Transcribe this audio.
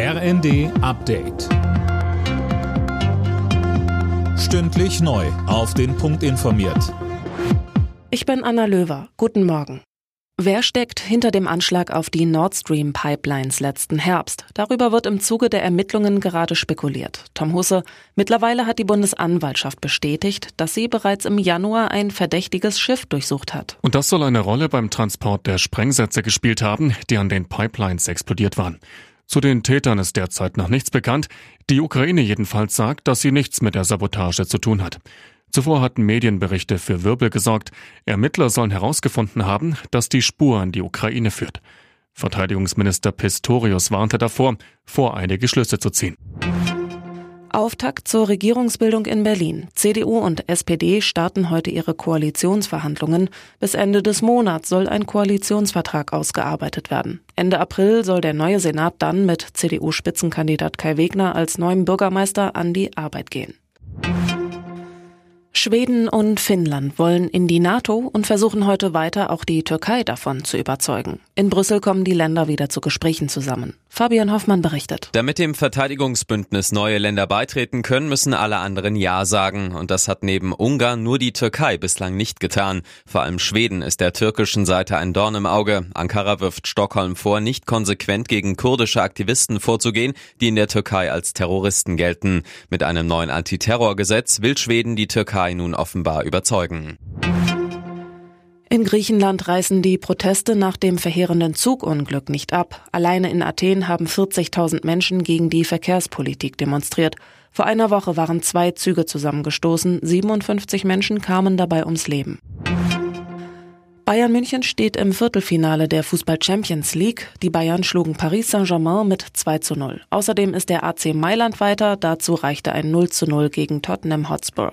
RND Update. Stündlich neu. Auf den Punkt informiert. Ich bin Anna Löwer. Guten Morgen. Wer steckt hinter dem Anschlag auf die Nord Stream Pipelines letzten Herbst? Darüber wird im Zuge der Ermittlungen gerade spekuliert. Tom Husse, mittlerweile hat die Bundesanwaltschaft bestätigt, dass sie bereits im Januar ein verdächtiges Schiff durchsucht hat. Und das soll eine Rolle beim Transport der Sprengsätze gespielt haben, die an den Pipelines explodiert waren. Zu den Tätern ist derzeit noch nichts bekannt. Die Ukraine jedenfalls sagt, dass sie nichts mit der Sabotage zu tun hat. Zuvor hatten Medienberichte für Wirbel gesorgt. Ermittler sollen herausgefunden haben, dass die Spur an die Ukraine führt. Verteidigungsminister Pistorius warnte davor, voreilige Schlüsse zu ziehen. Auftakt zur Regierungsbildung in Berlin. CDU und SPD starten heute ihre Koalitionsverhandlungen. Bis Ende des Monats soll ein Koalitionsvertrag ausgearbeitet werden. Ende April soll der neue Senat dann mit CDU-Spitzenkandidat Kai Wegner als neuem Bürgermeister an die Arbeit gehen. Schweden und Finnland wollen in die NATO und versuchen heute weiter auch die Türkei davon zu überzeugen. In Brüssel kommen die Länder wieder zu Gesprächen zusammen. Fabian Hoffmann berichtet. Damit dem Verteidigungsbündnis neue Länder beitreten können, müssen alle anderen Ja sagen. Und das hat neben Ungarn nur die Türkei bislang nicht getan. Vor allem Schweden ist der türkischen Seite ein Dorn im Auge. Ankara wirft Stockholm vor, nicht konsequent gegen kurdische Aktivisten vorzugehen, die in der Türkei als Terroristen gelten. Mit einem neuen Antiterrorgesetz will Schweden die Türkei nun offenbar überzeugen. In Griechenland reißen die Proteste nach dem verheerenden Zugunglück nicht ab. Alleine in Athen haben 40.000 Menschen gegen die Verkehrspolitik demonstriert. Vor einer Woche waren zwei Züge zusammengestoßen. 57 Menschen kamen dabei ums Leben. Bayern München steht im Viertelfinale der Fußball Champions League. Die Bayern schlugen Paris Saint-Germain mit 2 zu 0. Außerdem ist der AC Mailand weiter. Dazu reichte ein 0 zu 0 gegen Tottenham Hotspur.